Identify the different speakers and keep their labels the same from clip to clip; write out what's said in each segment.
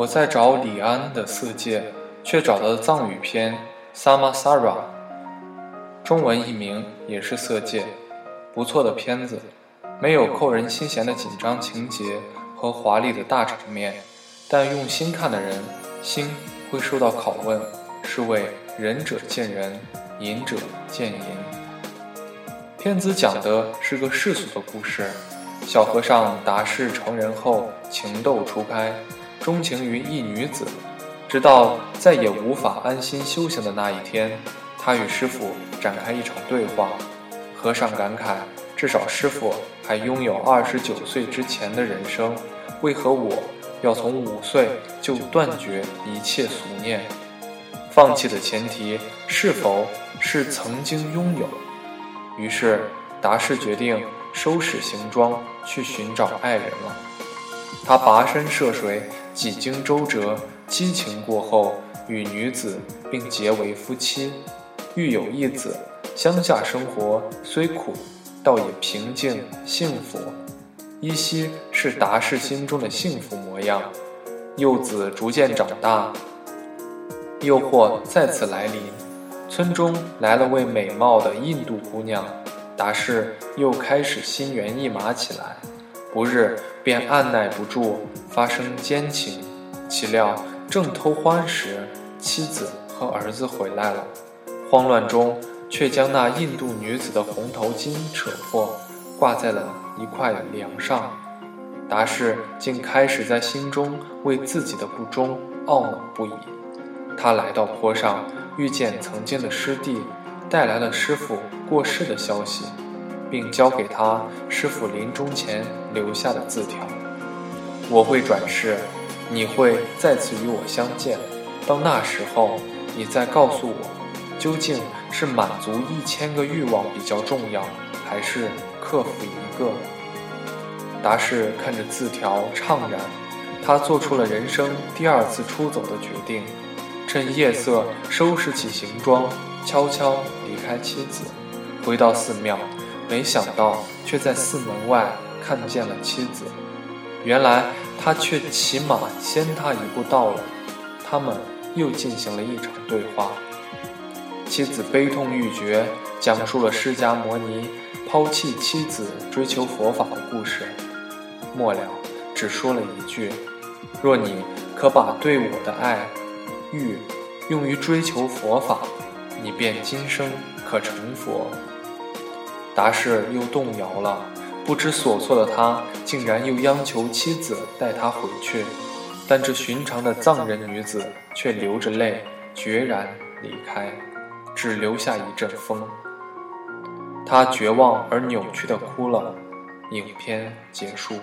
Speaker 1: 我在找李安的《色戒》，却找到了藏语片《Samasara》，中文译名也是《色戒》，不错的片子，没有扣人心弦的紧张情节和华丽的大场面，但用心看的人心会受到拷问，是为仁者见仁，隐者见隐。片子讲的是个世俗的故事，小和尚达世成人后情窦初开。钟情于一女子，直到再也无法安心修行的那一天，他与师傅展开一场对话。和尚感慨：至少师傅还拥有二十九岁之前的人生，为何我要从五岁就断绝一切俗念？放弃的前提是否是曾经拥有？于是达士决定收拾行装，去寻找爱人了。他跋山涉水。几经周折，激情过后，与女子并结为夫妻，育有一子。乡下生活虽苦，倒也平静幸福，依稀是达士心中的幸福模样。幼子逐渐长大，诱惑再次来临，村中来了位美貌的印度姑娘，达士又开始心猿意马起来。不日便按耐不住，发生奸情。岂料正偷欢时，妻子和儿子回来了。慌乱中，却将那印度女子的红头巾扯破，挂在了一块梁上。达士竟开始在心中为自己的不忠懊恼不已。他来到坡上，遇见曾经的师弟，带来了师傅过世的消息。并交给他师傅临终前留下的字条：“我会转世，你会再次与我相见。到那时候，你再告诉我，究竟是满足一千个欲望比较重要，还是克服一个？”达士看着字条怅然，他做出了人生第二次出走的决定，趁夜色收拾起行装，悄悄离开妻子，回到寺庙。没想到，却在寺门外看见了妻子。原来他却起码先他一步到了。他们又进行了一场对话。妻子悲痛欲绝，讲述了释迦摩尼抛弃妻子追求佛法的故事。末了，只说了一句：“若你可把对我的爱欲用于追求佛法，你便今生可成佛。”达士又动摇了，不知所措的他竟然又央求妻子带他回去，但这寻常的藏人女子却流着泪决然离开，只留下一阵风。他绝望而扭曲的哭了。影片结束，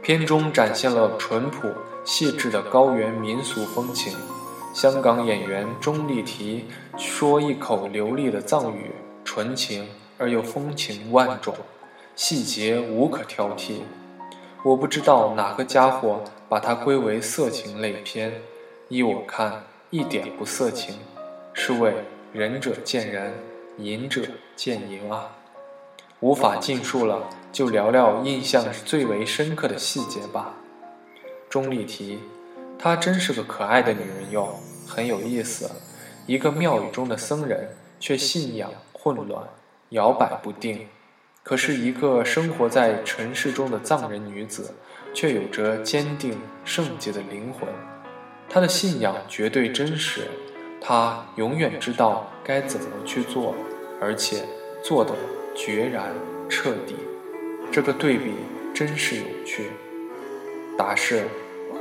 Speaker 1: 片中展现了淳朴细致的高原民俗风情。香港演员钟丽缇说一口流利的藏语。纯情而又风情万种，细节无可挑剔。我不知道哪个家伙把它归为色情类片，依我看一点不色情，是为仁者见仁，隐者见隐啊。无法尽述了，就聊聊印象最为深刻的细节吧。钟丽缇，她真是个可爱的女人哟，很有意思。一个庙宇中的僧人，却信仰。混乱，摇摆不定。可是，一个生活在尘世中的藏人女子，却有着坚定圣洁的灵魂。她的信仰绝对真实，她永远知道该怎么去做，而且做得决然彻底。这个对比真是有趣。达士，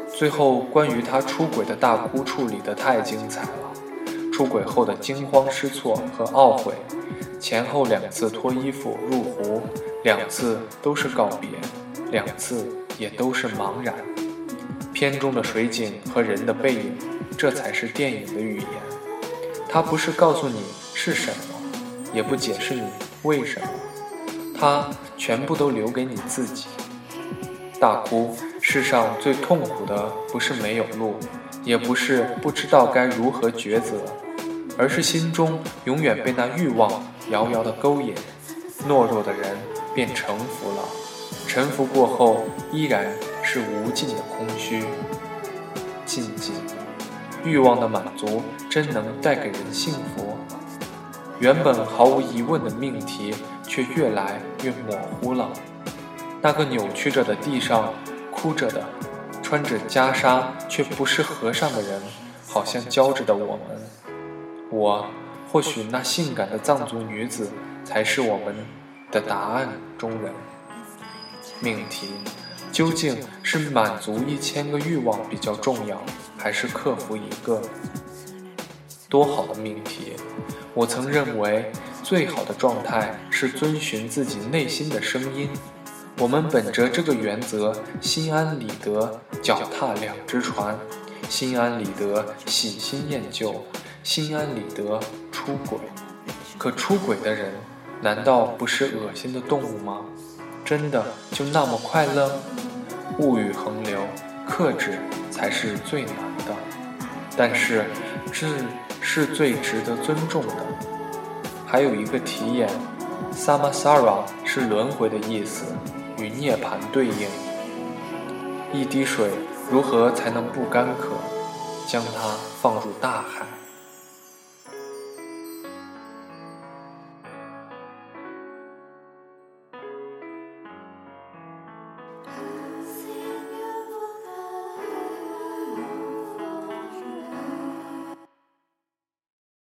Speaker 1: 最后关于他出轨的大哭处理得太精彩了。出轨后的惊慌失措和懊悔，前后两次脱衣服入湖，两次都是告别，两次也都是茫然。片中的水景和人的背影，这才是电影的语言。它不是告诉你是什么，也不解释你为什么，它全部都留给你自己。大哭，世上最痛苦的不是没有路。也不是不知道该如何抉择，而是心中永远被那欲望遥遥的勾引，懦弱的人便臣服了，臣服过后依然是。无尽的空虚。静静，欲望的满足真能带给人幸福？原本毫无疑问的命题，却越来越模糊了。那个扭曲着的地上，哭着的，穿着袈裟却不是和尚的人，好像教着的我们。我，或许那性感的藏族女子，才是我们的答案中人。命题，究竟是满足一千个欲望比较重要，还是克服一个？多好的命题！我曾认为，最好的状态是遵循自己内心的声音。我们本着这个原则，心安理得，脚踏两只船，心安理得，喜新厌旧，心安理得，出轨。可出轨的人，难道不是恶心的动物吗？真的就那么快乐？物欲横流，克制才是最难的。但是，这是最值得尊重的。还有一个题眼，samasara 是轮回的意思，与涅槃对应。一滴水如何才能不干渴？将它放入大海。